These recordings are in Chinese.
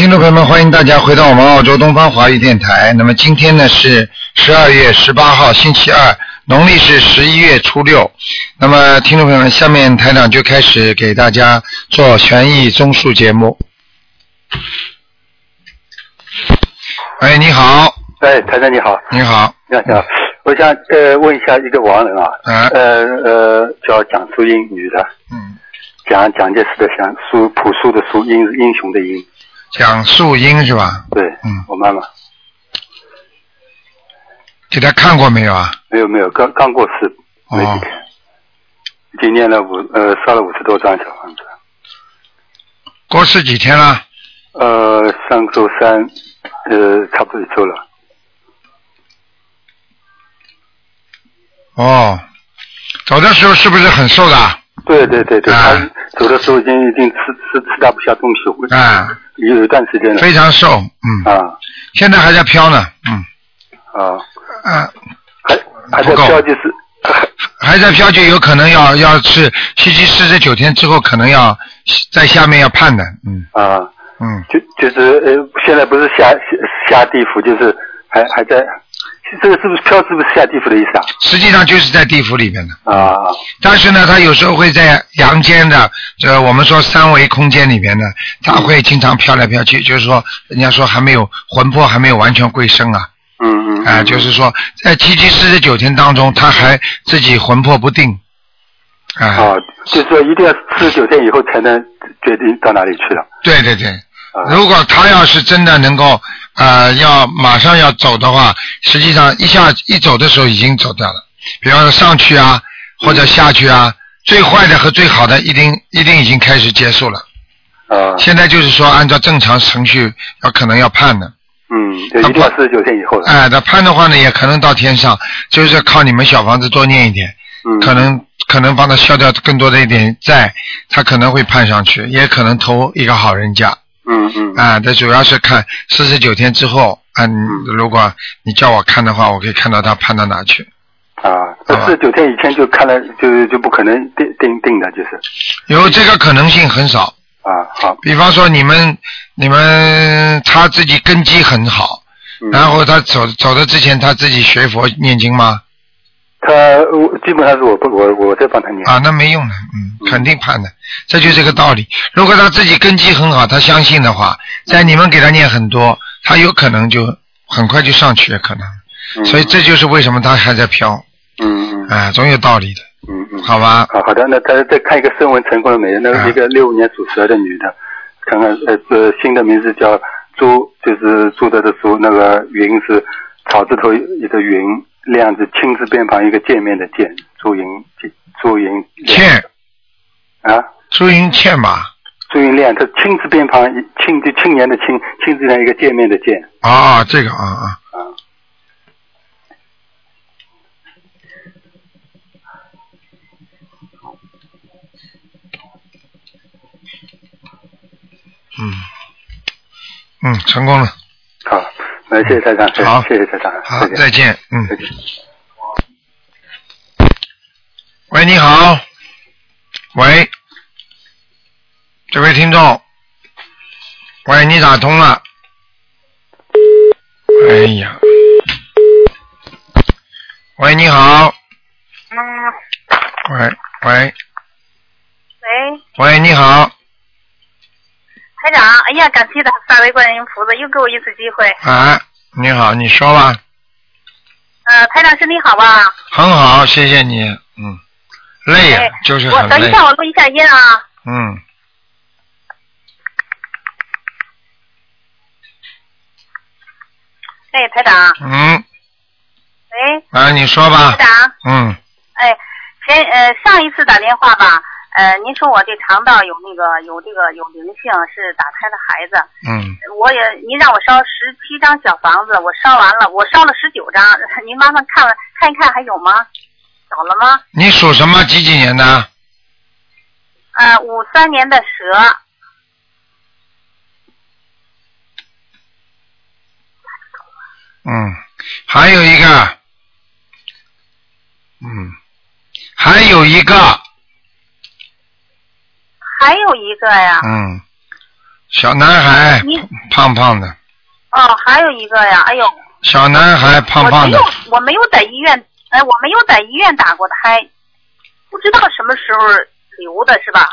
听众朋友们，欢迎大家回到我们澳洲东方华语电台。那么今天呢是十二月十八号，星期二，农历是十一月初六。那么听众朋友们，下面台长就开始给大家做悬疑综述节目。哎，你好，哎，台长你好，你好，你好，你好，我想呃问一下一个亡人啊，啊。呃呃叫蒋淑英，女的，嗯，蒋蒋介石的蒋，苏朴素的苏，英英雄的英，蒋素英是吧？对，嗯我妈妈给他看过没有啊？没有没有，刚刚过世没哦几天，已经念了五呃烧了五十多张小房子，过世几天了？呃上周三呃差不多一周了，哦，走的时候是不是很瘦的？对对对对，啊。他走的时候已经已经吃吃吃大不下东西，啊，有一段时间了，非常瘦，嗯，啊。现在还在飘呢，嗯，啊，啊，还还在飘就是。还在飘就有可能要要是七七四十九天之后，可能要在下面要判的，嗯。啊，嗯，就就是呃，现在不是下下下地府，就是还还在，这个是不是飘？是不是下地府的意思啊？实际上就是在地府里面的，啊？啊，但是呢，他有时候会在阳间的，这我们说三维空间里面呢，他会经常飘来飘去，就是说，人家说还没有魂魄还没有完全归生啊，嗯嗯，啊、嗯。就是说在七七四十九天当中，他还自己魂魄不定，啊、啊，就是说一定要四十九天以后才能决定到哪里去了。对对对，啊。如果他要是真的能够呃要马上要走的话，实际上一下一走的时候已经走掉了。比方说上去啊，或者下去啊，最坏的和最好的一定一定已经开始结束了。啊，现在就是说按照正常程序要可能要判的，嗯，就一定要四十九天以后了。哎、那判的话呢也可能到天上，就是靠你们小房子多念一点，嗯，可能可能帮他消掉更多的一点债，他可能会判上去，也可能投一个好人家。嗯嗯啊，这主要是看四十九天之后，啊，你如果你叫我看的话，我可以看到他判到哪去。啊，这四十九天以前就看了，就就不可能定定定的，就是有这个可能性很少。啊，好，比方说你们你们他自己根基很好，嗯然后他走走的之前他自己学佛念经吗？他我基本上是我不我我在帮他念。啊，那没用的，嗯，肯定判的，这就这个道理。如果他自己根基很好，他相信的话，在你们给他念很多，他有可能就很快就上去，可能。嗯所以这就是为什么他还在飘，嗯嗯啊，总有道理的，嗯嗯。好吧？好好的，那再再看一个声纹成功了没有？那啊个一个六五年属蛇的女的，看看呃呃新的名字叫朱，就是朱德的朱，那个云是草字头一个云，亮字青字边旁一个见面的见，朱云朱云亮倩，啊，朱云倩吧？朱云亮，他青字边旁青就青年的青，青字旁一个见面的见。啊，这个啊啊，啊。嗯，嗯，成功了，好，那谢谢台长，好谢谢台长，好，再见。再见，嗯。再。见。喂，你好，喂，这位听众，喂，你打通了，哎呀，喂，你好，嗯，喂，喂，喂，喂，你好，台长，哎呀，感谢他三位观世音菩萨又给我一次机会。啊，你好，你说吧，呃，台长身体好吧？很好，谢谢你，嗯，累呀、哎，就是很累我等一，下，我录一下音啊。嗯，哎，台长，嗯，喂，啊，你说吧台，长，嗯，哎，前呃上一次打电话吧，呃，您说我这肠道有那个有这个有灵性，是打胎的孩子。嗯，我也您让我烧十七张小房子，我烧完了，我烧了十九张，您麻烦看看一看还有吗？找了吗？你属什么？几几年的？呃，五三年的蛇，嗯，还有一个，嗯，还有一个，还有一个呀，嗯，小男孩，胖胖的，哦，还有一个呀，哎呦，小男孩胖胖的。我没有，我没有在医院，哎，我没有在医院打过胎，不知道什么时候留的是吧？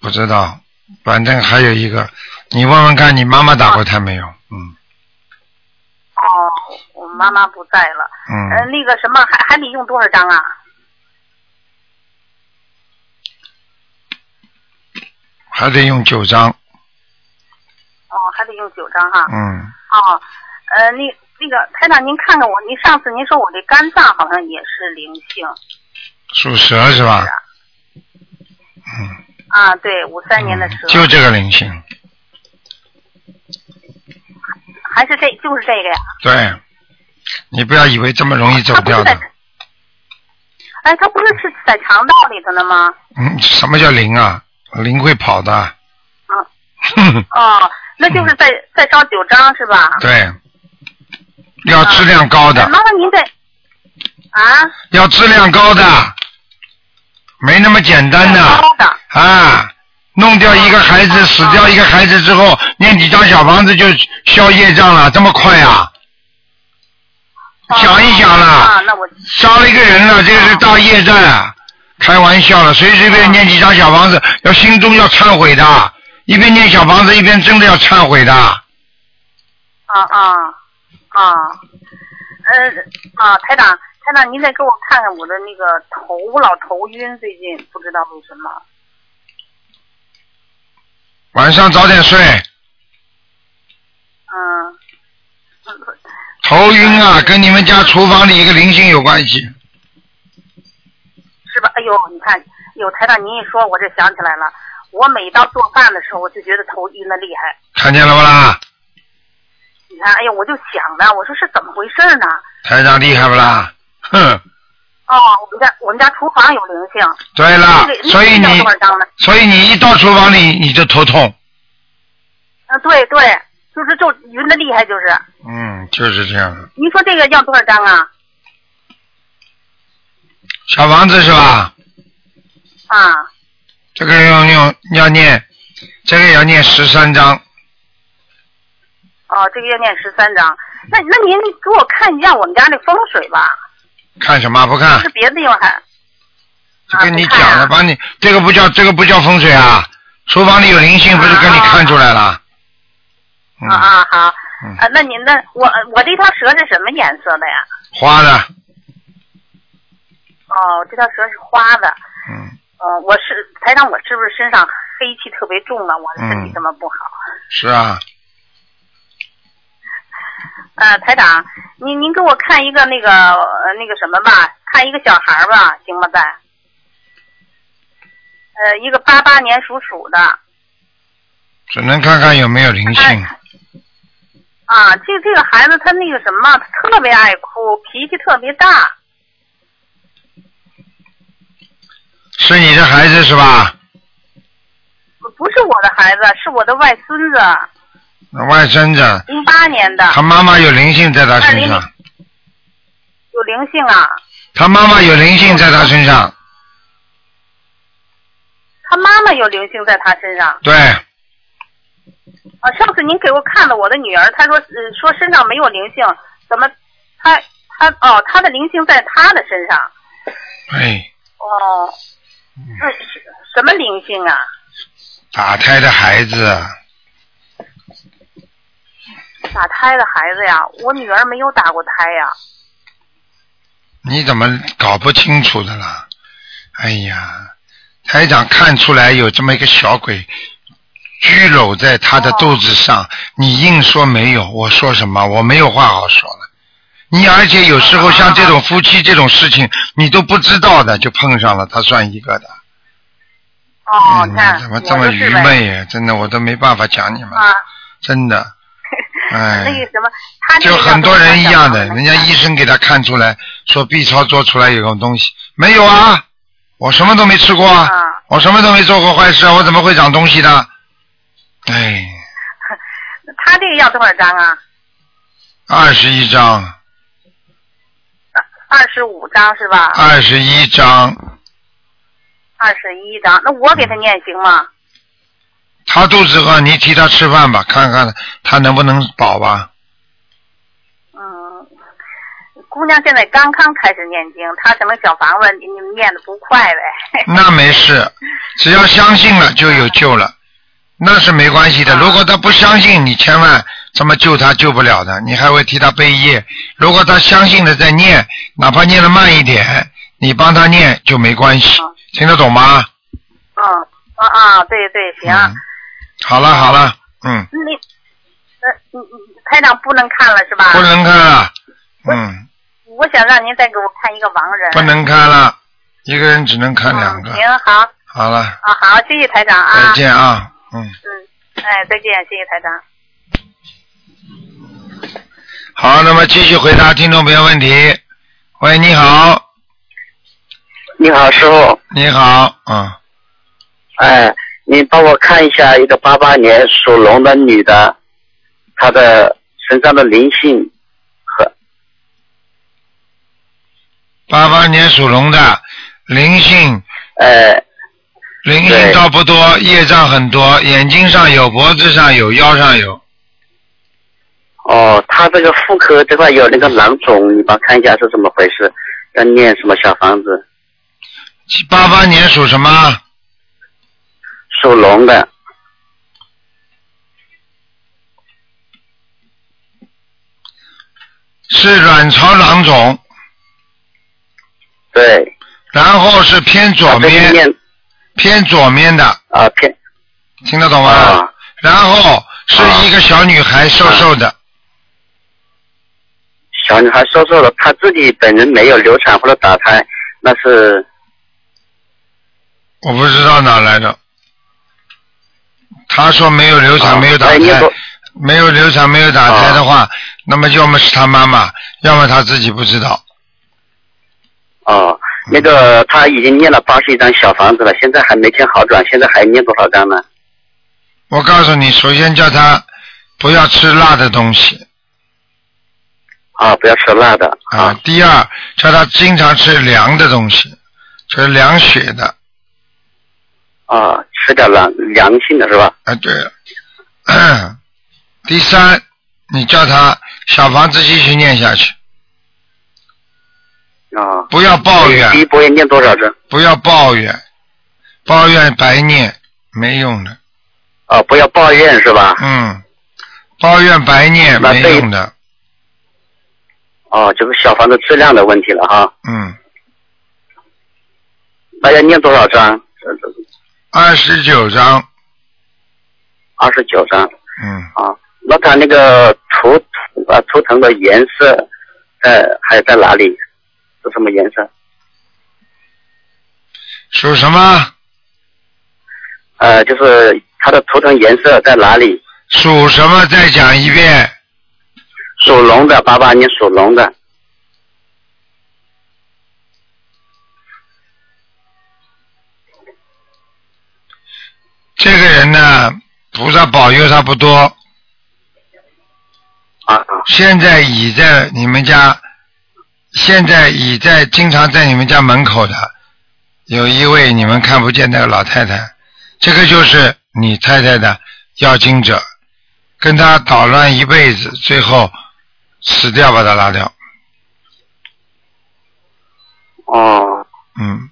不知道，反正还有一个，你问问看你妈妈打过胎没有？嗯。哦，我妈妈不在了，呃，嗯，那个什么，还还得用多少张啊？还得用九张，哦，还得用九张哈。嗯，哦，呃，那那个台长，您看看我，您上次您说我这肝脏好像也是灵性属蛇是吧？嗯，啊，对，五三年的蛇，嗯就这个灵性，还是这就是这个呀？对，你不要以为这么容易走掉的哎，它不是是在肠道里头的吗？嗯，什么叫灵啊？灵会跑的，嗯哼哼，哦，那就是再再烧九张是吧？对，要质量高的。哎，麻烦您再啊，要质量高的，没那么简单的。高的。啊！弄掉一个孩子，死掉一个孩子之后，念几张小房子就消业障了，这么快啊？想一想啊，了，杀了一个人了，这个是大业障啊！开玩笑了，随随便便念几张小房子，要心中要忏悔的，一边念小房子一边真的要忏悔的。啊啊啊，呃啊，台长，台长，您再给我看看我的那个头，我老头晕，最近不知道为什么。晚上早点睡，嗯，头晕啊，跟你们家厨房里一个灵性有关系。是吧？哎呦，你看，有台长您一说，我这想起来了。我每到做饭的时候，我就觉得头晕的厉害。看见了不啦？你看，哎呀，我就想呢，我说是怎么回事呢？台长厉害不啦？哼，哦，我们家我们家厨房有灵性。对了那个，所以你？所以你一到厨房里你就头痛，啊，对对，就是就晕的厉害，就是。嗯，就是这样。您说这个要多少张啊？小房子是吧？啊，这个要用要念，这个要念十三章，哦，这个要念十三章。那那您给我看一下我们家那风水吧，看什么？不看。是？别的地方还就跟你讲了，把你这个不叫这个不叫风水啊，厨房里有灵性，不是跟你看出来了？嗯。啊啊好。嗯。啊，那您那我我这条蛇是什么颜色的呀？花的，哦，这条蛇是花的。嗯，呃，我是台长，我是不是身上黑气特别重啊？我的身体嗯这么不好。是啊，呃，台长，您您给我看一个那个呃那个什么吧，看一个小孩儿吧，行吗？在。呃，一个八八年属鼠的只能看看有没有灵性。哎啊，这这个孩子他那个什么，他特别爱哭，脾气特别大。是你的孩子是吧？不是我的孩子，是我的外孙子，外孙子，零八年的，他妈妈有灵性在他身上，有灵性啊。他妈妈有灵性在他身上，他妈妈有灵性在他身上。对，啊。上次您给我看了我的女儿，她说呃说身上没有灵性，怎么她她哦她的灵性在她的身上。哎，哦，那是什么灵性啊？打胎的孩子，打胎的孩子呀，我女儿没有打过胎呀。你怎么搞不清楚的啦？哎呀，台长看出来有这么一个小鬼拘搂在他的肚子上，你硬说没有，我说什么？我没有话好说了。你而且有时候像这种夫妻这种事情，你都不知道的就碰上了，他算一个的。哦，你，看怎么这么愚昧呀？真的，我都没办法讲你们，啊？真的。哎那个什么，他就很多人一样的，人家医生给他看出来，说 B 超做出来有个东西，没有啊，我什么都没吃过啊，啊，我什么都没做过坏事啊，我怎么会长东西的？哎，他这个要多少张啊？二十一张，二十五张是吧？二十一张，二十一张，那我给他念行吗？他肚子饿，你替他吃饭吧，看看他能不能饱吧。嗯，姑娘现在刚刚开始念经，她可能小房子你你念的不快呗。那没事，只要相信了就有救了，那是没关系的。啊如果他不相信，你千万怎么救他救不了的，你还会替他背业。如果他相信的在念，哪怕念的慢一点，你帮他念就没关系啊，听得懂吗？嗯啊啊，对对，行。嗯，好了好了，嗯，你呃，你你台长不能看了是吧？不能看了，嗯，我想让您再给我看一个亡人。不能看了，一个人只能看两个嗯。。行，好好了，啊，好，谢谢台长啊。再见啊，嗯。嗯，哎，再见，谢谢台长。好，那么继续回答听众朋友问题。喂，你好，你好，师傅。你好，嗯，哎，你帮我看一下一个八八年属龙的女的，她的身上的灵性和八八年属龙的，灵性。呃灵性倒不多，业障很多，眼睛上有，脖子上有，腰上有，哦，他这个妇科这块有那个囊肿，你帮看一下是怎么回事？要念什么小房子？八八年属什么？属龙的，是卵巢囊肿，对，然后是偏左她最近面，念。偏左面的，啊偏。听得懂吗？啊。然后是一个小女孩，瘦瘦的，小女孩说错了，她自己本人没有流产或者打胎，那是我不知道哪来的。她说没有流产，啊没有打胎哎，没有流产，没有打胎的话，那么要么是她妈妈，要么她自己不知道。哦，那个她已经念了八十一张小房子了，现在还没见好转，现在还念多少张呢？我告诉你，首先叫她不要吃辣的东西啊，不要吃辣的啊。第二，叫他经常吃凉的东西，就是凉血的啊，吃点凉凉性的是吧？啊。对了，第三，你叫他小房子继续念下去，啊，不要抱怨第，一波要念多少张？不要抱怨，抱怨白念没用的。啊，不要抱怨是吧？嗯，抱怨白念没用的。哦，就是小房子质量的问题了哈。嗯，那要念多少张？二十九章。二十九张嗯，啊。那它那个图啊图腾的颜色，在，还在哪里？是什么颜色？属什么？呃，就是它的图腾颜色在哪里？属什么？再讲一遍。属龙的，爸爸，你属龙的。这个人呢，菩萨保佑他不多，啊啊。现在已在你们家，现在已在经常在你们家门口的，有一位你们看不见那个老太太，这个就是你太太的要经者，跟他捣乱一辈子，最后死掉把它拉掉。哦，嗯，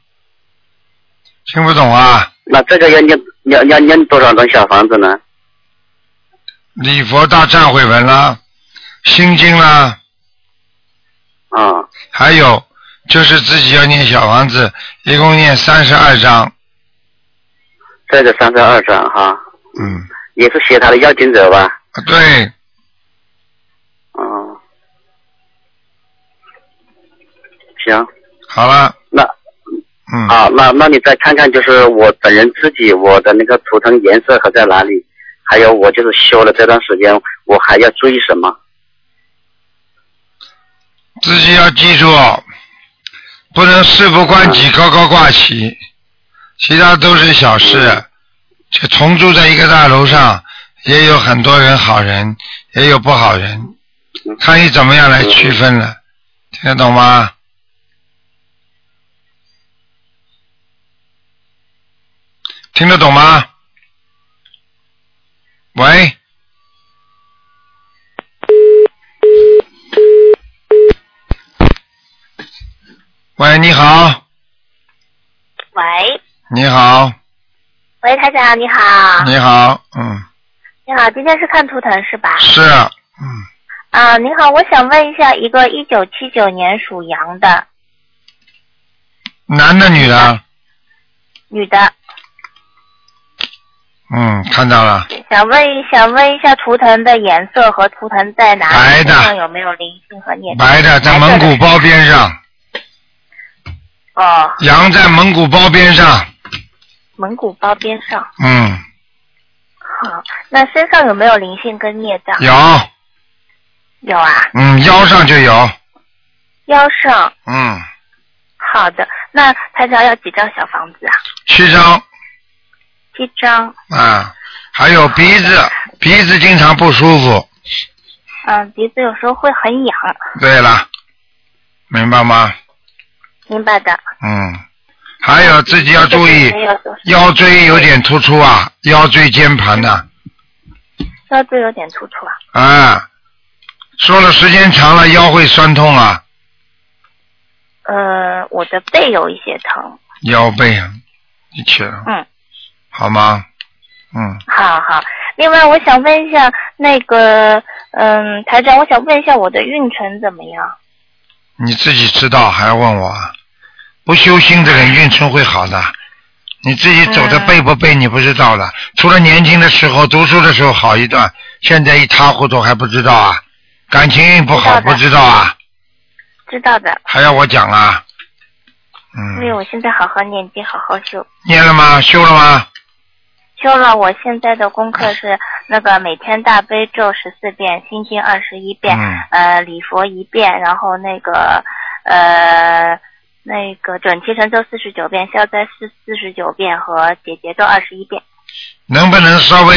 听不懂啊？那这个要念要要念多少张小房子呢？礼佛大忏悔文啦，心经啦，啊，还有就是自己要念小房子，一共念三十二章。这个三十二章哈，嗯，也是写他的要经者吧？啊对，行，好了，那嗯，啊，那那你再看看，就是我本人自己我的那个图腾颜色和在哪里，还有我就是修了这段时间，我还要注意什么？自己要记住，不能事不关己高高挂起，其他都是小事。就同住在一个大楼上，也有很多人好人，也有不好人，看你怎么样来区分了，听得懂吗？听得懂吗？喂。喂，你好，喂，你好，喂，台长你好，你好，嗯，你好，今天是看图腾是吧？是，嗯，啊，你好，我想问一下，一个一九七九年属羊的男的女的？女的，嗯，看到了，想问一想问一下图腾的颜色和图腾在哪里？白的有没有灵性和孽障？白的在蒙古包边上，哦，羊在蒙古包边上，蒙古包边上。嗯，好，那身上有没有灵性跟孽障？有，有啊，嗯，腰上就有，腰上。嗯，好的，那他家要几张小房子啊？七张七张。啊，还有鼻子，鼻子经常不舒服。嗯，鼻子有时候会很痒。对了，明白吗？明白的。嗯，还有自己要注意腰椎有点突出啊，腰椎间盘呐、腰椎有点突出啊。啊，说了时间长了腰会酸痛啊，呃，我的背有一些疼。腰背啊，一起了，嗯，好吗？嗯，好好。另外，我想问一下那个，嗯，台长，我想问一下我的运程怎么样？你自己知道还要问我啊？不修心的人运程会好的，你自己走的背不背你不知道的。除了年轻的时候读书的时候好一段，现在一塌糊涂还不知道啊？感情运不好知不知道啊？知道的，还要我讲啊？嗯，因为我现在好好念经，好好修。念了吗？修了吗？修了，我现在的功课是那个每天大悲咒十四遍，心经二十一遍，嗯呃，礼佛一遍，然后那个呃那个准提神咒四十九遍，消灾四四十九遍和解结咒二十一遍。能不能稍微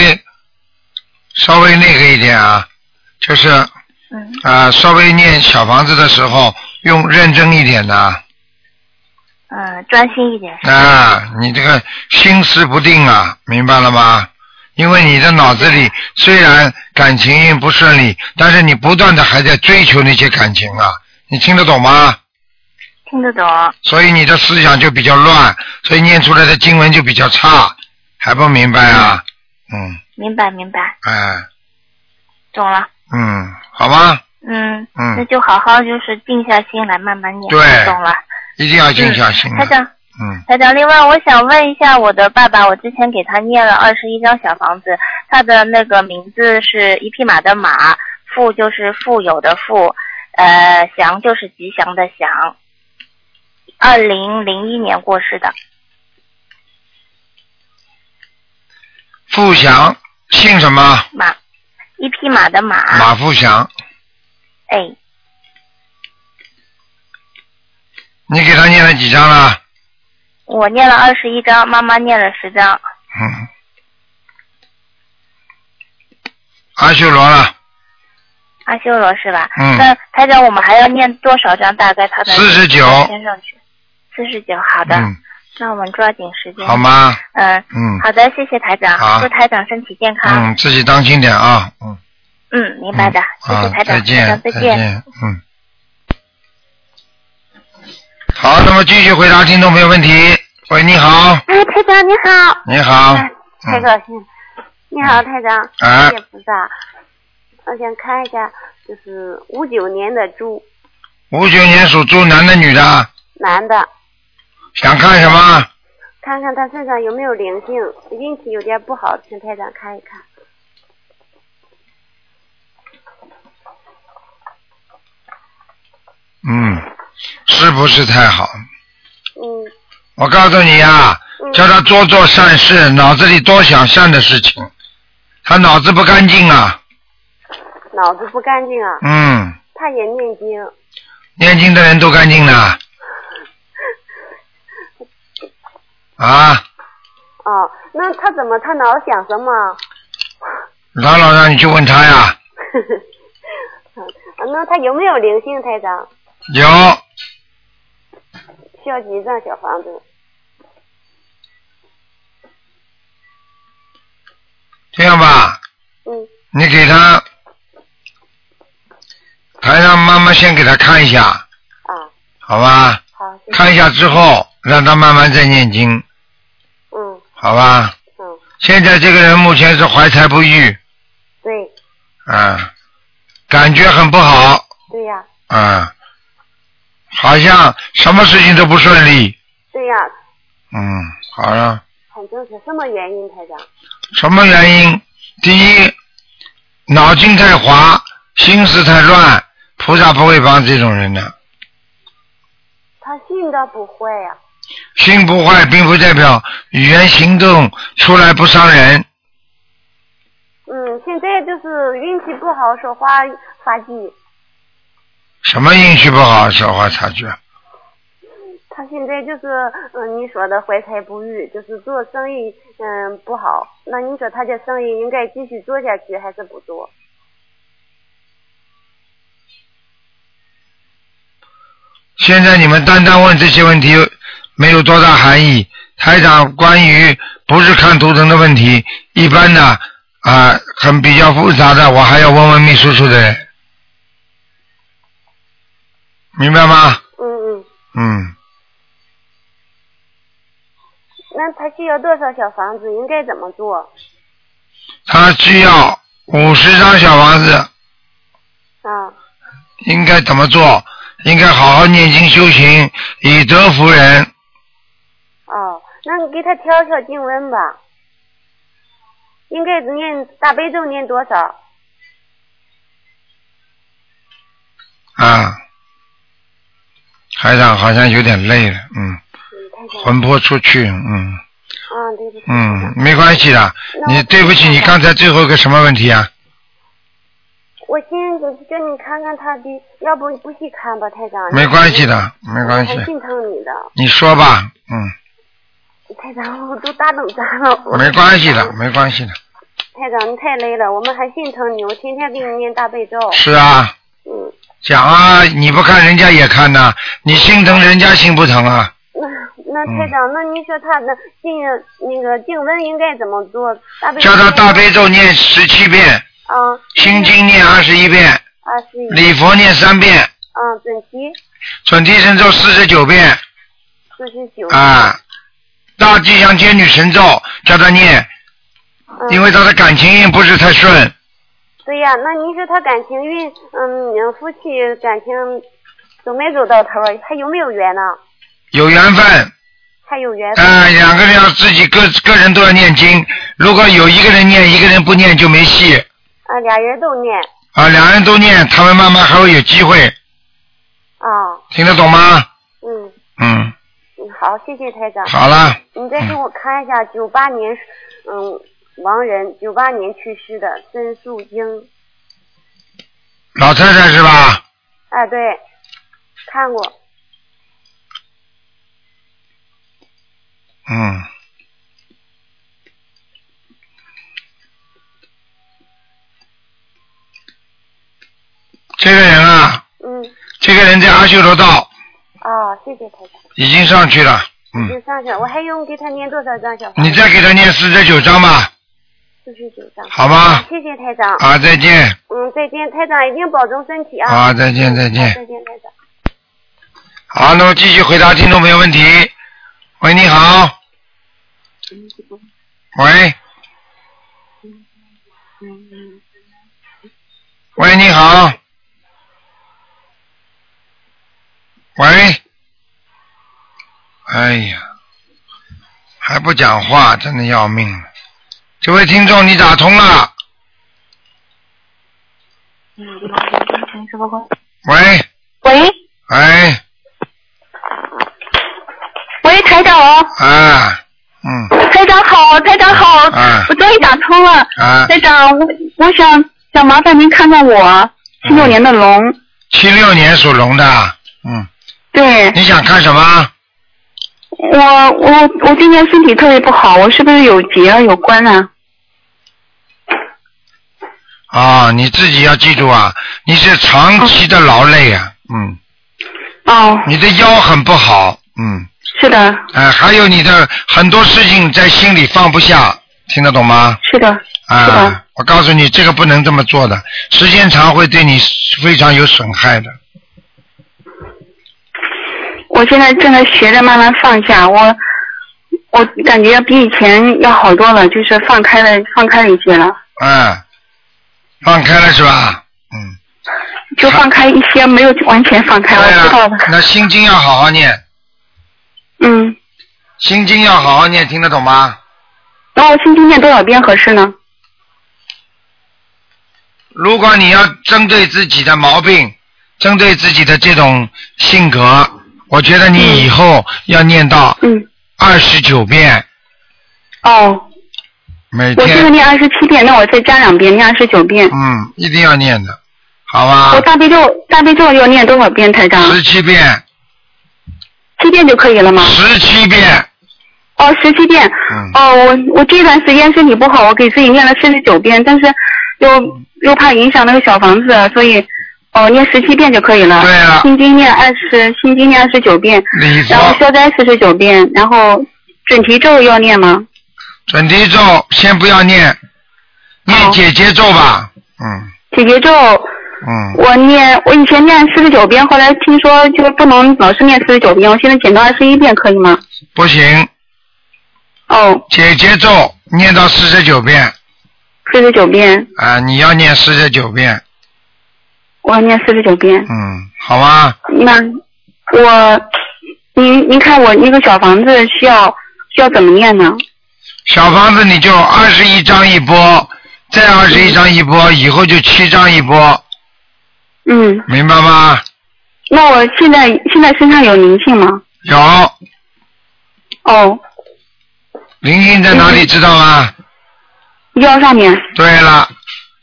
稍微那个一点啊？就是啊、嗯稍微念小房子的时候用认真一点的嗯，专心一点。啊，你这个心思不定啊，明白了吗？因为你的脑子里虽然感情运不顺利，但是你不断的还在追求那些感情啊，你听得懂吗？听得懂。所以你的思想就比较乱，所以念出来的经文就比较差，还不明白啊？嗯，明白明白，哎，懂了。嗯，好吗，嗯，嗯那就好好就是静下心来慢慢念。对懂了。一定要静下心的。台长，嗯，台长，另外我想问一下我的爸爸，我之前给他念了二十一张小房子，他的那个名字是一匹马的马，富就是富有的富，呃，祥就是吉祥的祥。二零零一年过世的，富祥姓什么？马，一匹马的马，马富祥，哎，你给他念了几张了？我念了二十一张，妈妈念了十张，嗯，阿修罗了，阿修罗是吧？嗯那台长，我们还要念多少张？大概他的49先上去，四十九，好的。嗯，那我们抓紧时间。好？吗？嗯，嗯好的，谢谢台长，好祝台长身体健康。嗯，自己当心点啊，嗯，嗯，明白的，谢谢啊，台长，台再见再。见，嗯。好，那么继续回答听众朋友问题。喂，你好，哎，台长你好，你好，哎太嗯，高兴。你好，台长，啊谢谢菩萨。我想看一下，就是五九年的猪，五九年属猪，男的女的，男的，想看什么？看看他身上有没有灵性，运气有点不好，请台长看一看。嗯，是不是太好？嗯我告诉你呀、嗯叫他多做善事，脑子里多想善的事情。他脑子不干净啊，脑子不干净啊，嗯，他也念经，念经的人都干净的。啊，哦，那他怎么他老想什么？老老让你去问他呀，那他有没有灵性，台长？有需要几张小房子？这样吧，嗯。你给他，台上妈妈先给他看一下，啊，好吧？好，谢谢。看一下之后，让他慢慢再念经，嗯。好吧？嗯，现在这个人目前是怀才不遇，对。啊，感觉很不好，对呀。啊，好像什么事情都不顺利，对呀，嗯，好了，很正是什么原因，台长？什么原因？第一，脑筋太滑，心思太乱，菩萨不会帮这种人的。他信的不会呀、心不坏，并不代表语言行动出来不伤人。嗯，现在就是运气不好，说话发急。什么运气不好，说话差距？他现在就是嗯，你说的怀才不遇，就是做生意嗯不好。那你说他这生意应该继续做下去还是不做？现在你们单单问这些问题，没有多大含义。台长关于不是看图腾的问题，一般的啊、很比较复杂的，我还要问问秘书处的人，明白吗？嗯嗯。嗯，那他需要多少小房子？应该怎么做？他需要五十张小房子，啊，应该怎么做？应该好好念经修行，以德服人。哦，那你给他挑挑经文吧。应该念大悲咒念多少？啊，台长好像有点累了，嗯。魂魄出去，嗯啊，对不起。嗯，没关系的。那你对不起，你刚才最后一个什么问题啊？我先给叫你看看他的，要不你不细看吧，台长。没关系的，没关系我，心疼你的，你说吧，嗯，台长，我都打冷战了。我没关系的，没关系的。台长，你太累了，我们还心疼你，我天天给你念大悲咒。是啊，嗯，讲啊，你不看人家也看呐，你心疼人家心不疼啊？那 那嗯。台长，那你说他的经那个经文应该怎么做？大悲咒叫他大悲咒念十七遍，啊，心经念二十一遍，二十一，礼佛念三遍，啊，准提。准提神咒四十九遍。四十九，啊，大吉祥天女神咒叫他念，嗯。因为他的感情运不是太顺，对呀，那您说他感情运，嗯，夫妻感情走没走到头，还有没有缘呢？有缘分。还有缘分。啊，两个人要自己个个人都要念经，如果有一个人念，一个人不念就没戏啊，俩人都念啊，两人都念，他们慢慢还会有机会，啊，听得懂吗？嗯嗯，嗯，好，谢谢台长。好了，你再给我看一下九八年，嗯，亡人九八年去世的孙素英，老太太是吧？啊，对，看过，嗯。这个人啊，嗯，这个人在阿修罗道。哦，谢谢台长，已经上去了，已嗯，经上去了，我还用给他念多少张小你再给他念四十九张吧，四十九张，好吧？谢谢台长，啊，再见，嗯，再见，台长一定保重身体啊，啊，再见，再好见。再见，台长。好，那么继续回答听众朋友问题。喂，你好。喂。喂，你好。喂。哎呀，还不讲话，真的要命了。这位听众，你打通了。喂，喂。喂，喂，台长，啊，嗯，台长好，台长好，啊。我终于打通了。啊，台长，我我想想麻烦您看看我七六年的龙，七六年属龙的，嗯，对。你想看什么？我我我今年身体特别不好，我是不是有结啊有关啊？啊，你自己要记住啊，你是长期的劳累啊，嗯，哦，你的腰很不好，嗯，是的，哎、还有你的很多事情在心里放不下，听得懂吗？是的，啊的，我告诉你，这个不能这么做的，时间长会对你非常有损害的。我现在正在学着慢慢放下，我我感觉比以前要好多了，就是放开了，放开了一些了，嗯，放开了是吧？嗯。就放开一些，没有完全放开，我知道的。，了那心经要好好念，嗯，心经要好好念，听得懂吗？那我心经念多少遍合适呢？如果你要针对自己的毛病，针对自己的这种性格，我觉得你以后要念到嗯，二十九遍，哦，每我现在，念二十七遍，那我再加两遍，念二十九遍。嗯，一定要念的，好吧我？大悲咒大悲咒要念多少遍，台长？十七遍，七遍就可以了吗？十七遍，哦，十七遍。嗯哦，我我这段时间身体不好，我给自己念了四十九遍，但是又又怕影响那个小房子，所以哦念十七遍就可以了。对啊心经念二十，心经念二十九遍，然后、消灾四十九遍，然后准提咒要念吗？准提咒先不要念，念好姐姐咒吧，嗯。姐姐咒嗯，我念，我以前念四十九遍，后来听说就不能老是念四十九遍，我现在减到二十一遍，可以吗？不行，哦，姐姐咒念到四十九遍。四十九遍，啊，你要念四十九遍，我要念四十九遍。嗯，好吗，那我，您您看我那个小房子需要需要怎么念呢？小房子你就二十一张一波，再二十一张一波，以后就七张一波，嗯，明白吗？那我现在现在身上有灵性吗？有。哦，灵性在哪里知道吗？腰上面、对了，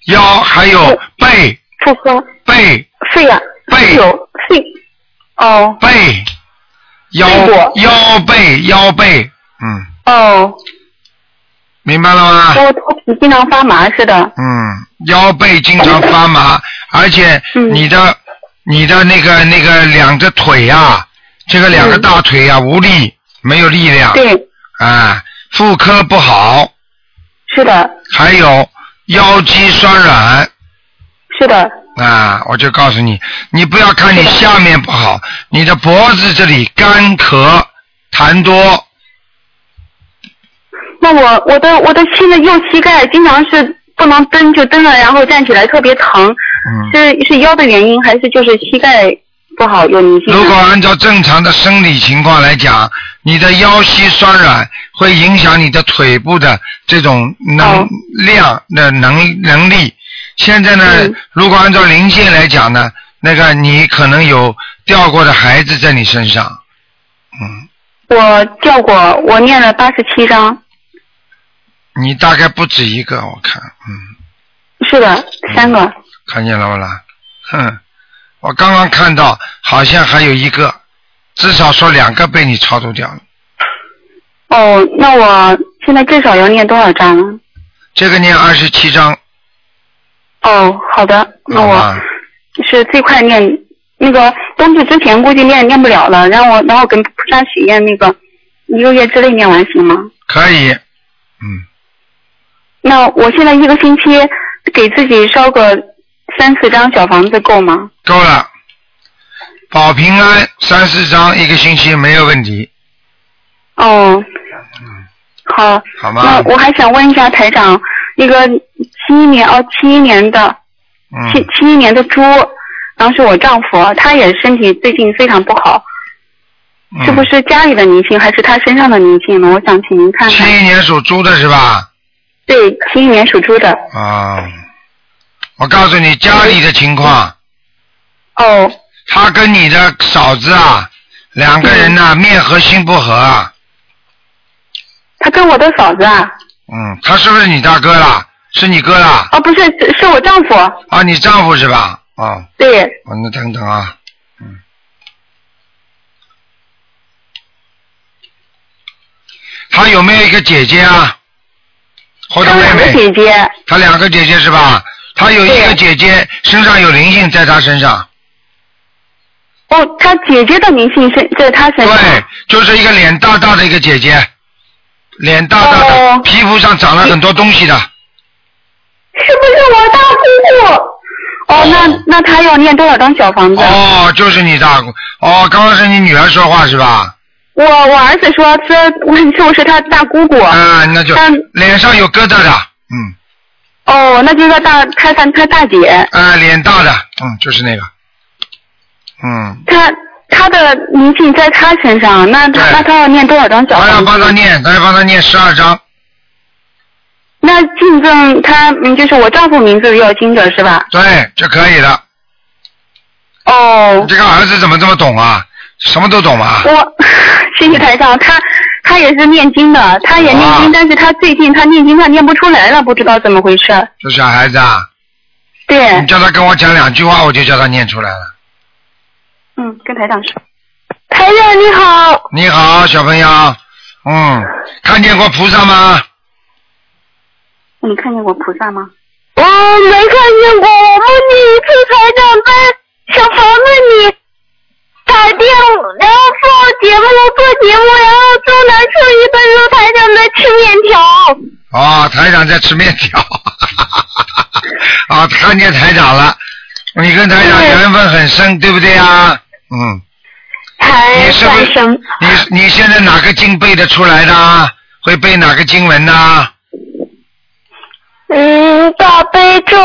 腰还有背。妇科、背。肺啊，背。有肺。哦。背。腰腰背腰背，嗯，哦，明白了吗？我头皮经常发麻似的。嗯，腰背经常发麻，而且嗯。你的、你的那个那个两个腿呀、这个两个嗯大腿呀、无力，没有力量，对，啊，妇科不好，是的，还有腰肌酸软。是的。啊，我就告诉你，你不要看你下面不好，你的脖子这里干咳痰多，那我我的我的现在右膝盖经常是不能蹬就蹬了，然后站起来特别疼，嗯，是是腰的原因还是就是膝盖不好有灵性？如果按照正常的生理情况来讲，你的腰膝酸软会影响你的腿部的这种能哦。量的能能力。现在呢，嗯。如果按照灵性来讲呢，那个你可能有掉过的孩子在你身上，嗯，我掉过，我念了八十七章，你大概不止一个，我看，嗯，是的，三个。看见了不啦？哼，我刚刚看到好像还有一个，至少说两个被你超度掉了。哦，那我现在至少要念多少章呢？这个念二十七章，哦，好的，那我？是最快念那个冬至之前估计念念不了了，然后我然后跟菩萨许愿那个一个月之内念完行吗？可以，嗯，那我现在一个星期给自己烧个三四张小房子够吗？够了，保平安三四张一个星期没有问题，哦，好，好吗那？我还想问一下台长，那个七一年哦，七一年的七嗯，七一年的猪，然后是我丈夫，他也身体最近非常不好，是不嗯？是家里的灵性还是他身上的灵性呢？我想请您看看。七一年属猪的是吧？对，七一年属猪的。啊，我告诉你家里的情况，哦，他跟你的嫂子啊，两个人呢、面和心不和啊，他跟我的嫂子啊，嗯，他是不是你大哥啦？是你哥啦？哦，不是，是是我丈夫。啊，你丈夫是吧？哦，对，我那等等啊，嗯，他有没有一个姐姐啊？他两个姐姐，他两个姐姐是吧？他有一个姐姐，身上有灵性，在他身上。哦，他姐姐的灵性在在她身上。对，就是一个脸大大的一个姐姐，脸大大的，皮肤上长了很多东西的。是不是我大姑姑？哦，那那他要念多少张小房子？哦，就是你大姑，哦，刚刚是你女儿说话是吧？我我儿子说这我是不是他大姑姑？啊，那就他脸上有疙瘩的，嗯，哦，那就是大他他他大姐，啊，脸大的，嗯，就是那个，嗯，他他的灵性在他身上，那那他要念多少张小我要？帮他念，他要帮他念十二张，那进证他嗯，就是我丈夫名字要经者是吧？对，就可以了。哦，这个儿子怎么这么懂啊？什么都懂啊？我谢谢台长，他他也是念经的，他也念哇经，但是他最近他念经他念不出来了，不知道怎么回事。这小孩子啊，对你，叫他跟我讲两句话，我就叫他念出来了。嗯，跟台长说。台长你好，你好，小朋友，嗯，看见过菩萨吗？你看见过菩萨吗？我没看见过，我梦见一次台长在小房子里打电，然后做节目做节目，然后中南出一分钟台长在吃面条。哦，台长在吃面条，啊，看见台长了，你跟台长缘分很深，对不对啊？嗯，台你是不是，你你现在哪个经背得出来的啊？会背哪个经文呢？嗯，大悲咒，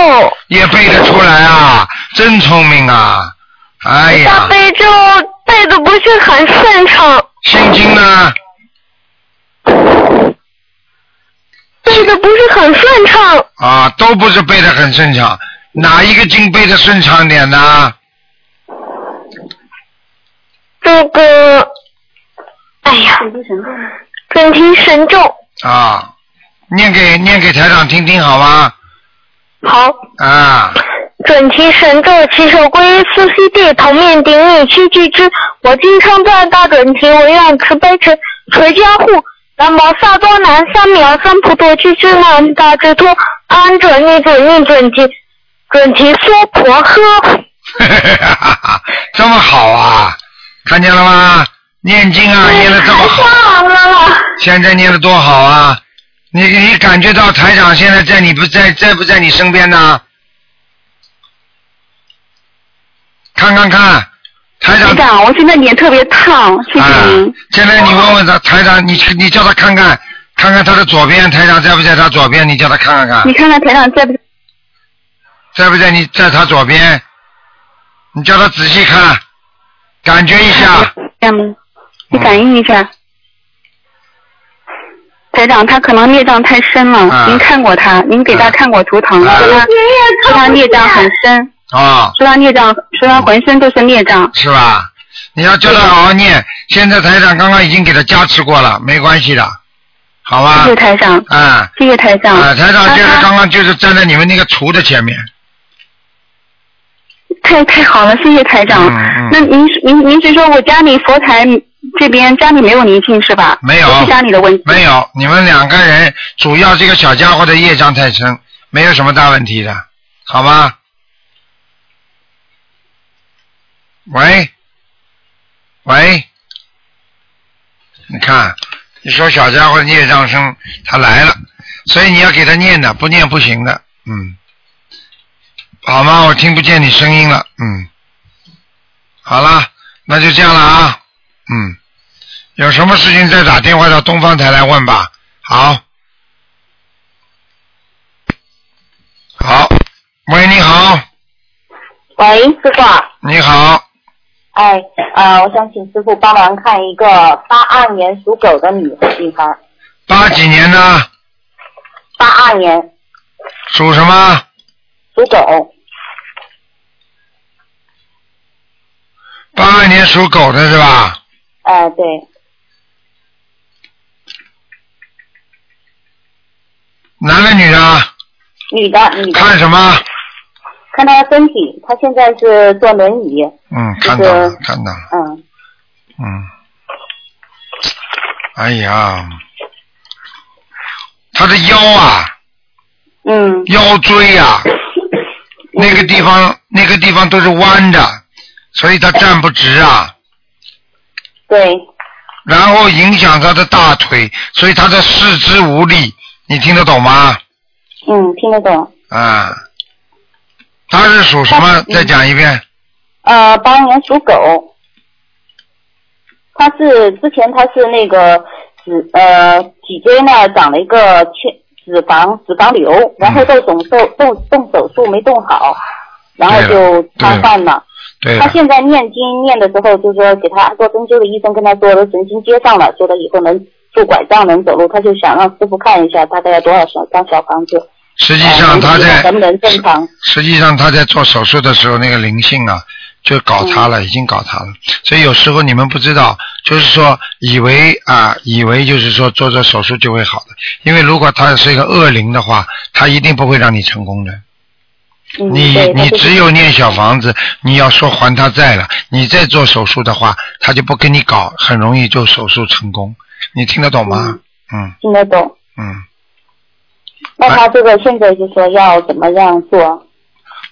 也背得出来啊，真聪明啊！哎呀大，悲咒背的不是很顺畅，心经呢？背的不是很顺畅。啊，都不是背的很顺畅，哪一个经背的顺畅点呢？这个，哎呀，准提神咒，啊，念给念给台长听听好吗？好。啊，准提神咒，起手归依苏悉地，头面顶礼七句之。我今称赞大准提，我愿慈悲垂垂加护。南无萨多南三藐三菩提俱胝南大智多安准逆准逆准提准提娑婆诃。这么好啊，看见了吗？念经啊，念的这么好，现在念的多好啊！你你感觉到台长现在在你不在在不在你身边呢？看看看，台长台长，我现在脸特别烫，谢谢啊您。，现在你问问他，台长，你你叫他看看，看看他的左边，台长在不在他左边？你叫他看看看你，看看台长在不在？在不在你在他左边？你叫他仔细看，感觉一下。这样吗？你感应一下。台长，他可能孽障太深了，啊您看过他，您给他啊看过图腾，啊说他说他孽障很深，啊、说他孽障，说他浑身都是孽障。是吧？你要叫他好好念。现在台长刚刚已经给他加持过了，没关系的，好吧谢谢？台长，啊谢谢台长。啊，台长就是刚刚就是站在你们那个厨的前面，太太好了，谢谢台长。嗯嗯那您您您是说我家里佛台这边家里没有灵性是吧？没有不是家里的问题。没有，你们两个人主要这个小家伙的业障太深，没有什么大问题的，好吗？喂，喂，你看，你说小家伙孽障生，他来了，所以你要给他念的，不念不行的，嗯，好吗？我听不见你声音了，嗯，好了，那就这样了啊，嗯，有什么事情再打电话到东方台来问吧。好，好，喂，你好，喂，师傅。啊，你好，哎，呃，我想请师傅帮忙看一个八二年属狗的女女孩，八几年呢，八二年属什么？属狗，八二年属狗的是吧？呃，对，男的女的？女的女的，看什么？看他的身体，他现在是坐轮椅，嗯，这看到了个，看到了，嗯，嗯。哎呀，他的腰啊，嗯，腰椎啊，那个地方那个地方都是弯的，所以他站不直啊。对，然后影响他的大腿，所以他的四肢无力，你听得懂吗？嗯，听得懂，啊，他是属什么？再讲一遍。呃，八二年属狗。他是之前他是那个脂呃脊椎呢长了一个缺脂肪脂肪瘤，然后动手术动动手术没动好，然后就瘫痪了。他现在念经念的时候，就说给他做针灸的医生跟他说的神经接上了，说他以后能拄拐杖能走路，他就想让师傅看一下大概要多少小张小房子，实际上他在能不能正常？实际上他在做手术的时候，那个灵性啊，就搞他了，已经搞他了。所以有时候你们不知道，就是说以为啊，以为就是说做做手术就会好的，因为如果他是一个恶灵的话，他一定不会让你成功的。嗯，你你只有念小房子，你要说还他债了，你再做手术的话，他就不跟你搞，很容易就手术成功。你听得懂吗？嗯听得懂。嗯。那他这个现在就说要怎么样做？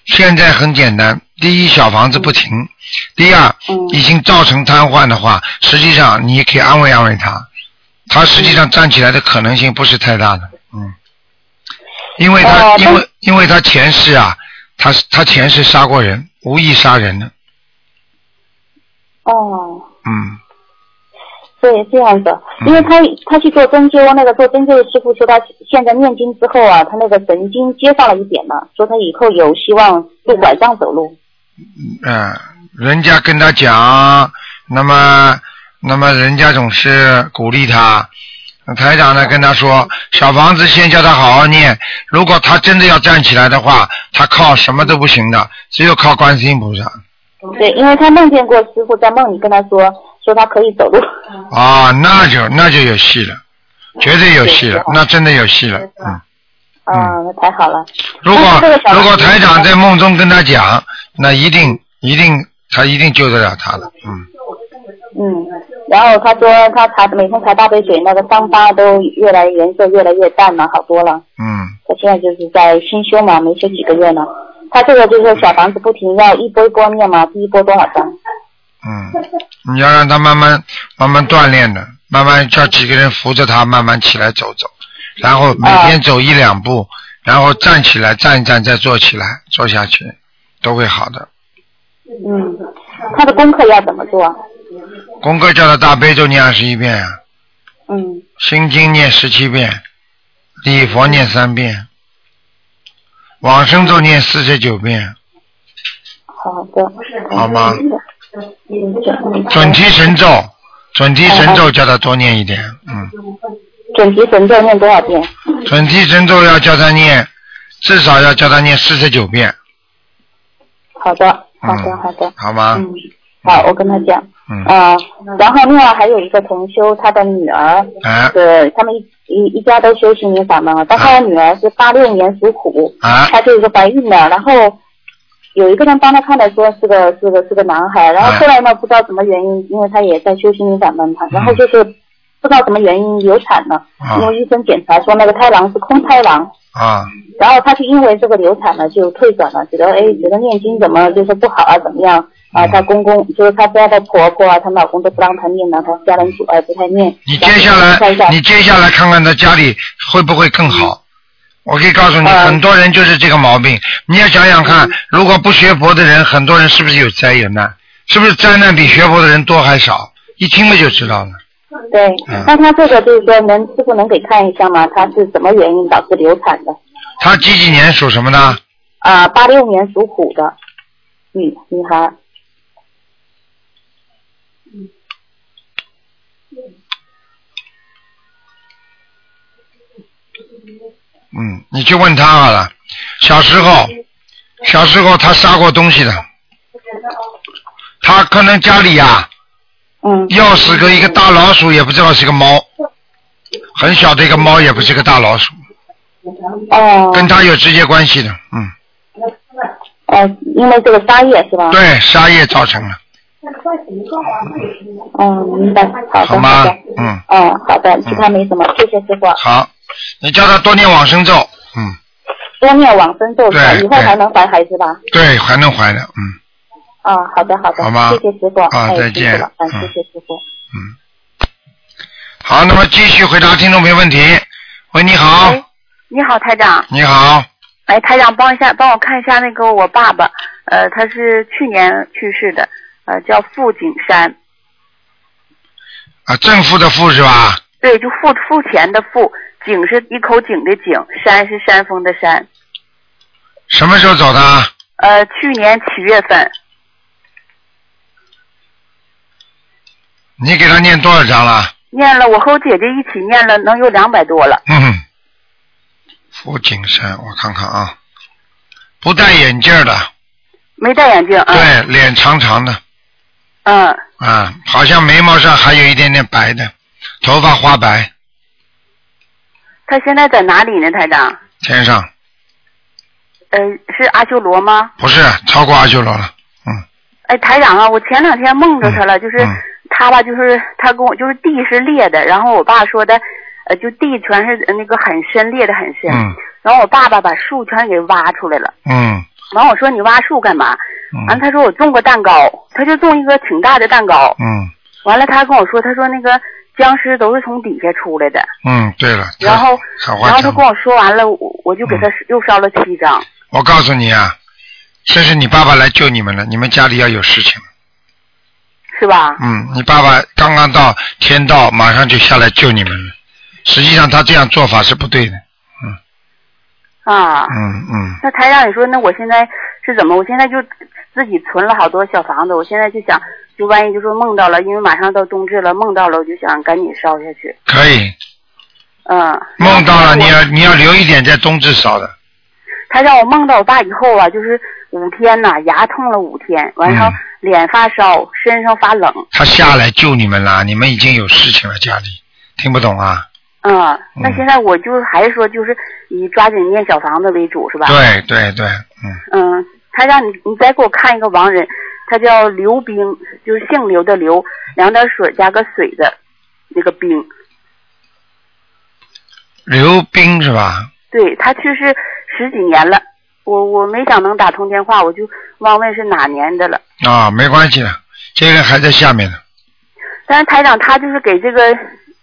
现在很简单，第一小房子不停，第二嗯。已经造成瘫痪的话，实际上你可以安慰安慰他，他实际上站起来的可能性不是太大的，嗯，因为他、哦因为因为他前世啊，他他前世杀过人，无意杀人的，哦，嗯，对，这样的，因为他他去做针灸，那个做针灸的师傅说他现在念经之后啊，他那个神经接上了一点了，说他以后有希望拄拐杖走路。嗯、人家跟他讲，那么那么人家总是鼓励他。台长呢跟他说，小房子先叫他好好念，如果他真的要站起来的话，他靠什么都不行的，只有靠观世音菩萨。对，因为他梦见过师傅在梦里跟他说，说他可以走路。啊，那就那就有戏了，绝对有戏了，那真的有戏了，嗯。啊，那太好了。如果如果台长在梦中跟他讲，那一定一定他一定救得了他了，嗯。嗯，然后他说他擦每天擦大杯水，那个伤疤都越来颜色越来越淡了，好多了。嗯，他现在就是在新修嘛，没修几个月呢。他这个就是小房子不停要一波一波念嘛，第一波多少张？嗯，你要让他慢慢慢慢锻炼的，慢慢叫几个人扶着他慢慢起来走走，然后每天走一两步，然后站起来站一站再坐起来，坐下去都会好的。嗯，他的功课要怎么做？功课叫他大悲咒念二十一遍啊、嗯，心经念十七遍，礼佛念三遍，往生咒念四十九遍，好的。好吗？嗯准提神咒，准提神咒叫他多念一点，嗯，准提神咒念多少遍？准提神咒要叫他念，至少要叫他念四十九遍，好的，好的，嗯好的。好吗？嗯，好，我跟他讲。嗯，啊、然后另外还有一个同修，他的女儿，啊。是他们一一一家都修心灵法门了，但他的女儿是八六年属虎，啊。她就一个怀孕了，然后有一个人帮他看的说是个是个是个男孩，然后哎后来呢不知道什么原因，因为他也在修心灵法门嘛，然后就是不知道什么原因流产了，啊因为医生检查说那个胎囊是空胎囊，啊，然后他就因为这个流产了，就退转了，觉得哎，觉得念经怎么就是不好啊，怎么样啊？嗯他公公就是他家的婆婆啊，她老公都不让他念了，他家人主呃不太念。你接下来你接下来看看他家里会不会更好？我可以告诉你，嗯很多人就是这个毛病。你要想想看，如果不学佛的人，很多人是不是有灾有难？是不是灾难比学佛的人多还少？一听了就知道了。对嗯，那他这个就是说能师傅能给看一下吗？他是什么原因导致流产的？他几几年属什么呢？啊，八六年属虎的女女孩。嗯，你去问他好了。小时候，小时候他杀过东西的，他可能家里呀、嗯要死个一个大老鼠，也不知道是个猫，很小的一个猫，也不是个大老鼠，哦跟他有直接关系的，嗯，呃，因为这个沙叶是吧？。对，杀业造成了，嗯，明白。好的，好吗的。？嗯，嗯，好的，其他没什么，谢谢师傅。好，你叫他多念往生咒，嗯，多念往生咒是吧？以后对对还能怀孩子吧？对，还能怀的，嗯啊，好的好的，好吗谢谢师傅，啊哎再见嗯，嗯谢谢师傅。嗯。好，那么继续回答听众朋友问题。喂，你好，喂，你好，台长。你好，哎，台长帮一下，帮我看一下那个我爸爸，呃，他是去年去世的，呃，叫傅景山，啊，正负的负是吧？对，就付付钱的付，景是一口井的井，山是山峰的山。什么时候走的？呃，去年七月份，你给他念多少章了？念了，我和我姐姐一起念了，能有两百多了。嗯，福景山，我看看啊，不戴眼镜的，没戴眼镜啊。对，脸长长的，嗯，啊，好像眉毛上还有一点点白的，头发花白，他现在在哪里呢，台长？天上呃，是阿修罗吗？不是超过阿修罗了，嗯哎，台长啊，我前两天梦着他了，就是嗯他吧，就是他跟我就是地是裂的，然后我爸说的，呃，就地全是呃那个很深，裂的很深。嗯然后我爸爸把树全给挖出来了，嗯完我说你挖树干嘛？嗯完他说我种个蛋糕，他就种一个挺大的蛋糕。嗯完了他跟我说，他说那个僵尸都是从底下出来的。嗯，对了，然后然后他跟我说完了，我我就给他又烧了七张。我告诉你啊，这是你爸爸来救你们了，你们家里要有事情。是吧？嗯，你爸爸刚刚到天道，马上就下来救你们了。实际上他这样做法是不对的。嗯啊。嗯嗯，那台长，你说那我现在是怎么？我现在就自己存了好多小房子，我现在就想，就万一就说梦到了，因为马上到冬至了，梦到了，我就想赶紧烧下去。可以。嗯。梦到了，你要你要留一点在冬至烧的。他让，我梦到我爸以后啊，就是五天呐，牙痛了五天，完嗯后脸发烧，身上发冷。他下来救你们了，你们已经有事情了，家里听不懂啊？嗯，那现在我就还是说，就是以抓紧念小房子为主，是吧？对对对，嗯，嗯，他让，你你再给我看一个亡人，他叫刘冰，就是姓刘的刘，两点水加个水的那个冰。刘冰是吧？对他去世十几年了，我我没想能打通电话，我就忘问是哪年的了。啊，没关系的，这个人还在下面呢。但是台长他就是给这个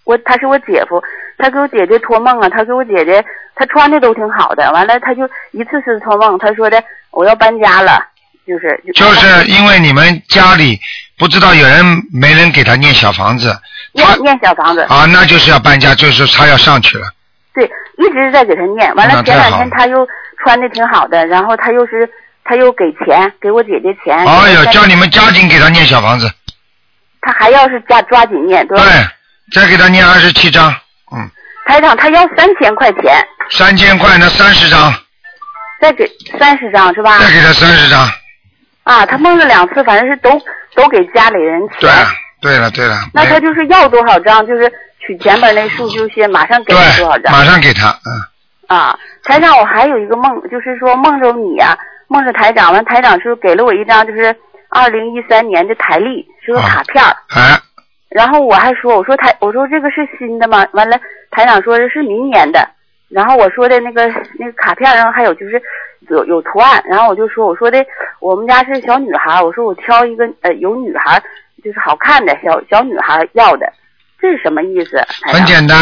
我他是我姐夫，他给我姐姐托梦啊，他给我姐姐他穿的都挺好的，完了他就一次次托梦，他说的我要搬家了，就是就是因为你们家里不知道有人没人给他念小房子念念小房子啊，那就是要搬家，就是他要上去了。对，一直在给他念。完了前两天他又穿的挺好的，然后他又是他又给钱给我姐姐钱。哎呦，叫你们加紧给他念小房子，他还要是加抓紧念，对吧？对，再给他念二十七章，嗯，台长他要三千块钱，三千块那三十张，再给三十张是吧？再给他三十张。啊，他梦了两次，反正是都都给家里人钱。对，对了对了，那他就是要多少张，就是取前边那数就先马上给他多少张。马上给他，嗯，啊，台长，我还有一个梦，就是说梦着你呀、梦着台长，完台长是给了我一张就是二零一三年的台历，是个卡片儿。啊，然后我还说，我说台，我说这个是新的吗？完了，台长说这是明年的。然后我说的那个那个卡片上还有就是有有图案，然后我就说我说的我们家是小女孩，我说我挑一个呃有女孩就是好看的小小女孩要的，这是什么意思？很简单，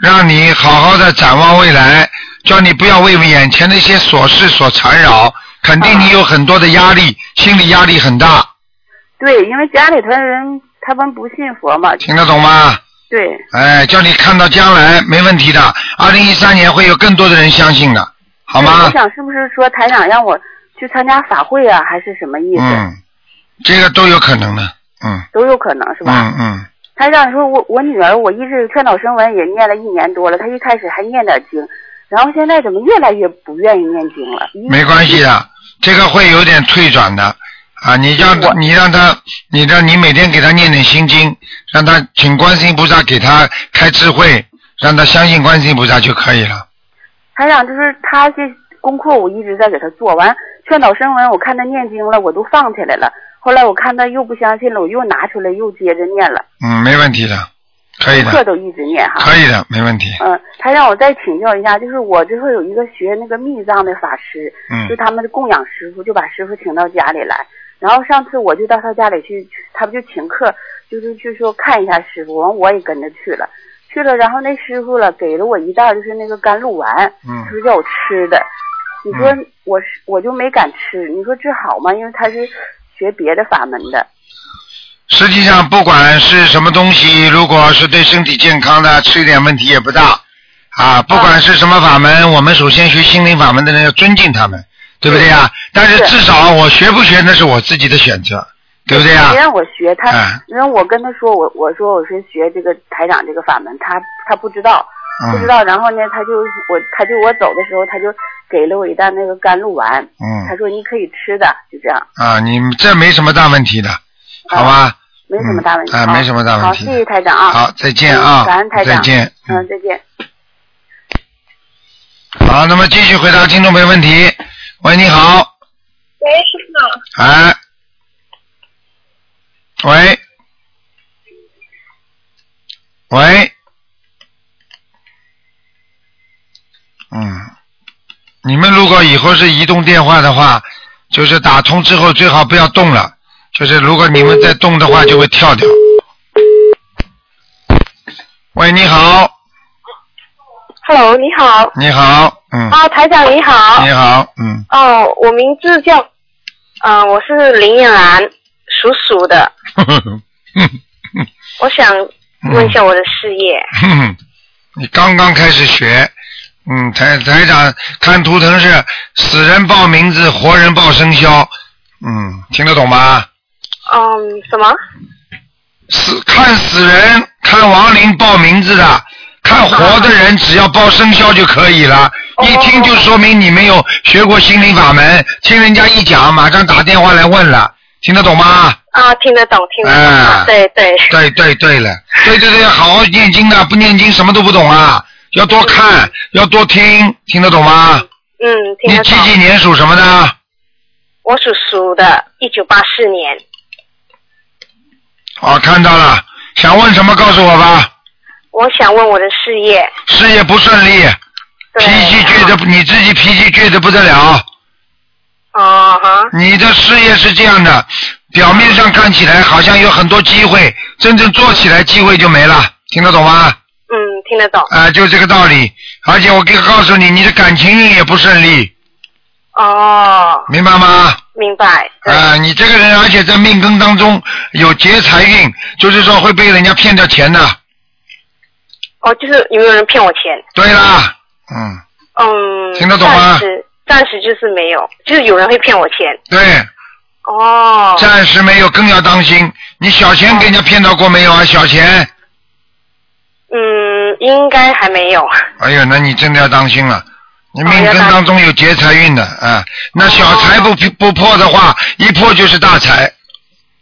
让你好好的展望未来，叫你不要为眼前的一些琐事所缠绕，肯定你有很多的压力，心理压力很大，对，因为家里头人他们不信佛嘛。听得懂吗？对，哎，叫你看到将来没问题的，二零一三年会有更多的人相信的，好吗我吗？想是不是说台长让我去参加法会啊，还是什么意思？嗯，这个都有可能的，嗯都有可能是吧？嗯嗯，台长说我我女儿，我一直劝导声文也念了一年多了，她一开始还念点经，然后现在怎么越来越不愿意念经了？没关系的，这个会有点退转的啊。你让你让他，你让你每天给他念点心经，让他请观世音菩萨给他开智慧，让他相信观世音菩萨就可以了。台长就是他这功课我一直在给他做完，劝导声文我看他念经了，我都放起来了。后来我看他又不相信了，我又拿出来又接着念了，嗯，没问题的，可以的，课都一直念哈。可以的，没问题。嗯，他让我再请教一下，就是我这会有一个学那个密藏的法师，嗯就他们的供养师傅，就把师傅请到家里来。然后上次我就到他家里去，他不就请客，就是去说看一下师傅，完我也跟着去了，去了，然后那师傅了给了我一袋就是那个甘露丸，嗯就是叫我吃的。你说我是我就没敢吃，你说治好吗？因为他是学别的法门的。实际上，不管是什么东西，如果是对身体健康的，吃一点问题也不大。啊，不管是什么法门，我们首先学心灵法门的人要尊敬他们，对不对呀？但是至少我学不学那是我自己的选择，对不对呀别？让我学他嗯，然后我跟他说，我我说我是学这个台长这个法门，他他不知道，不知嗯道。然后呢，他就我他就我走的时候，他就给了我一袋那个甘露丸，嗯他嗯说你可以吃的，就这样，啊，你这没什么大问题的，好吧？没什么大问题。嗯啊没什么大问题好，谢谢台长啊。好再见啊嗯感恩台长。再见嗯，再见。好，那么继续回答听众朋友问题。喂，你好，喂，师傅。哎，喂，喂，嗯，你们如果以后是移动电话的话，就是打通之后最好不要动了，就是如果你们再动的话，就会跳掉。喂，你好，Hello，你好。你好，嗯，啊，台长你好。你好，嗯，哦，我名字叫，嗯、我是林燕兰，属鼠的。我想问一下我的事业。你刚刚开始学，嗯，台台长看图腾是死人报名字，活人报生肖，嗯，听得懂吗？嗯，什么？死看死人，看亡灵报名字的，看活的人只要报生肖就可以了。一听就说明你没有学过心灵法门，听人家一讲，马上打电话来问了，听得懂吗？啊，听得懂，听得懂。哎啊对对。对对对了，对对对，好好念经的，不念经什么都不懂啊，要多看，要多听，听得懂吗？嗯，听你得懂。几几年属什么的？我属鼠的，一九八四年。哦，看到了，想问什么告诉我吧。我想问我的事业。事业不顺利，脾气倔的，你自己脾气倔的不得了。啊哈。你的事业是这样的，表面上看起来好像有很多机会，真正做起来机会就没了，听得懂吗？嗯，听得懂。啊、就这个道理。而且我可以告诉你，你的感情运也不顺利，哦，明白吗？明白。啊、你这个人，而且在命根当中有劫财运，就是说会被人家骗掉钱的。哦，就是有没有人骗我钱？对啦，嗯，嗯。听得懂吗暂时暂时就是没有，就是有人会骗我钱。对，哦。暂时没有，更要当心。你小钱给人家骗到过没有啊？小钱，嗯，应该还没有。哎呦，那你真的要当心了。你命根当当中有劫财运的啊，那小财不不破的话，一破就是大财，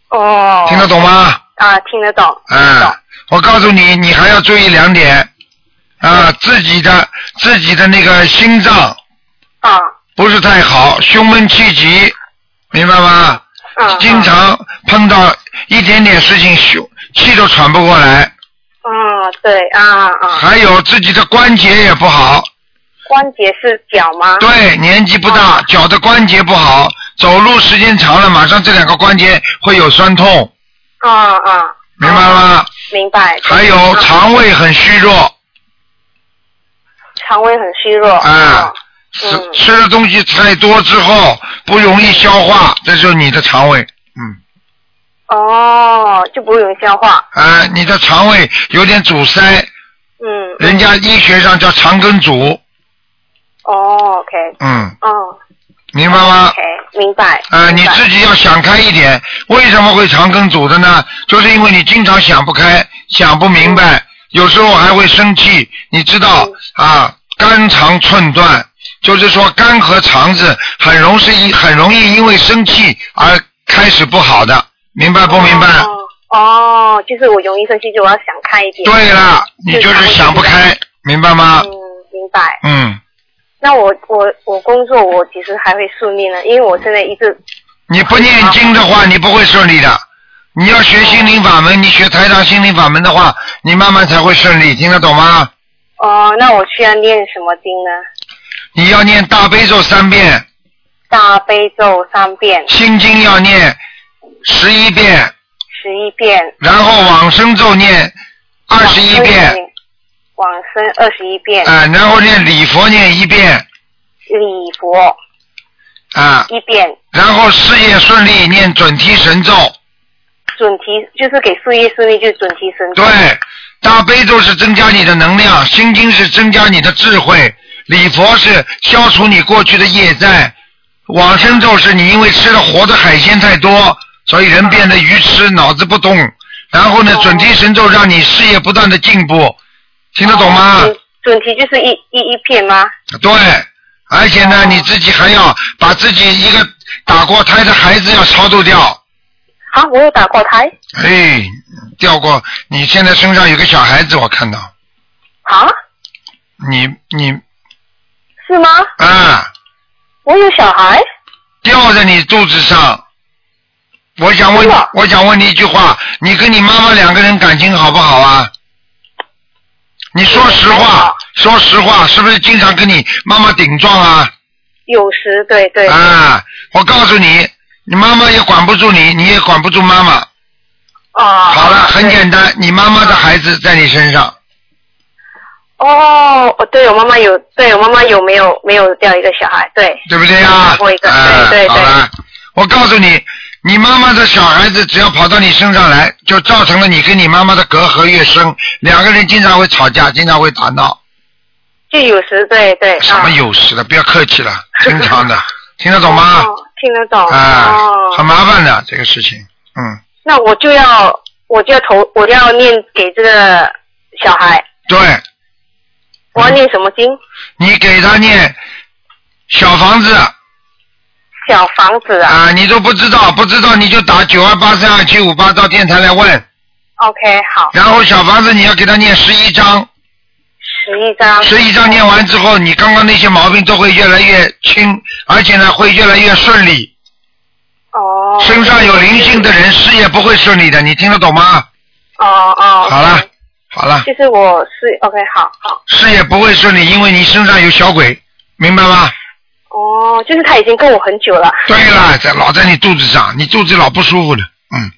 哦。听得懂吗？啊，听得懂。啊，我告诉你，你还要注意两点啊，自己的自己的那个心脏啊不是太好，胸闷气急，明白吗？啊经常碰到一点点事情，胸气都喘不过来，嗯，对啊啊。还有自己的关节也不好，关节是脚吗？对，年纪不哦大，脚的关节不好，走路时间长了，马上这两个关节会有酸痛，啊啊，明白吗？明白。还有啊肠胃很虚弱，肠胃很虚弱。啊，嗯吃吃的东西太多之后不容易消化，这就是你的肠胃，哦，就不容易消化。啊，你的肠胃有点阻塞，嗯。人家医学上叫肠梗阻，哦，OK。嗯，哦明白吗？，OK，明白。啊，你自己要想开一点。为什么会肠梗阻的呢？就是因为你经常想不开，想不明白，有时候还会生气。你知道啊，肝肠寸断，就是说肝和肠子很容易很容易因为生气而开始不好的，明白不明白？哦，就是我容易生气，就我要想开一点。对了，你就是想不开，明白吗？嗯，明白。嗯，那我我我工作我其实还会顺利呢，因为我现在一直你不念经的话，你不会顺利的。你要学心灵法门，你学台长心灵法门的话，你慢慢才会顺利，听得懂吗？哦，那我需要念什么经呢？你要念大悲咒三遍，大悲咒三遍，心经要念十一遍，十一遍，然后往生咒念二十一遍，往生二十一遍，啊、然后念礼佛念一遍，礼佛。啊，一遍，然后事业顺利念准提神咒，准提就是给事业顺利，就是准提神咒。对，大悲咒是增加你的能量，心经是增加你的智慧，礼佛是消除你过去的业债，往生咒是你因为吃了活的海鲜太多，所以人变得愚痴，脑子不动。然后呢，准提神咒让你事业不断的进步，听得懂吗？准准提就是一一一片吗？对，而且呢，你自己还要把自己一个打过胎的孩子要超度掉。啊，我有打过胎哎，掉过，你现在身上有个小孩子，我看到。啊？你你是吗？啊，我有小孩？掉在你肚子上。我想问，我想问你一句话：你跟你妈妈两个人感情好不好啊？你说实话，说实话，是不是经常跟你妈妈顶撞啊？有时对对。啊，我告诉你，你妈妈也管不住你，你也管不住妈妈。啊。好了，很简单，你妈妈的孩子在你身上。哦，哦，对我妈妈有，对我妈妈有没有没有掉一个小孩？对。对不对呀？打过一个，哎对对对。我告诉你，你妈妈的小孩子只要跑到你身上来，就造成了你跟你妈妈的隔阂越深，两个人经常会吵架，经常会打闹。就有时对对。什么有时的，不要客气了，经常的，听得懂吗？哦，听得懂。啊，哦。很麻烦的这个事情，嗯，那我就要我就要投我就要念给这个小孩，对，我要念什么经？你给他念小房子小房子啊。啊，你都不知道，不知道你就打九二八三二七五八到电台来问，OK，好。然后小房子你要给他念十一章。十一章。十一章念完之后，你刚刚那些毛病都会越来越轻，而且呢会越来越顺利。哦。身上有灵性的人事业不会顺利的，你听得懂吗？哦哦。好了，好了，就是我是 OK，好好。事业不会顺利，因为你身上有小鬼，明白吗？哦，就是他已经跟我很久了。对了，在老在你肚子上，你肚子老不舒服的，嗯，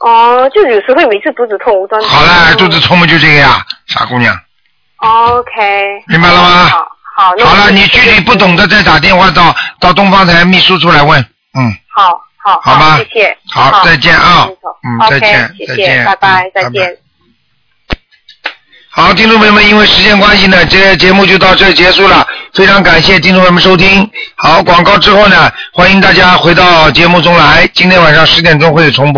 哦，就有时候每次肚子痛无端端。好了，肚子痛嘛就这个呀，傻姑娘，OK。明白了吗？好，好。好了，你具体不懂的再打电话到到东方台秘书处来问，嗯，好好好吧谢谢。好再见啊嗯再见再见拜拜再见。好，听众朋友们，因为时间关系呢，这节目就到这结束了。非常感谢听众朋友们收听。好，广告之后呢，欢迎大家回到节目中来。今天晚上十点钟会重播。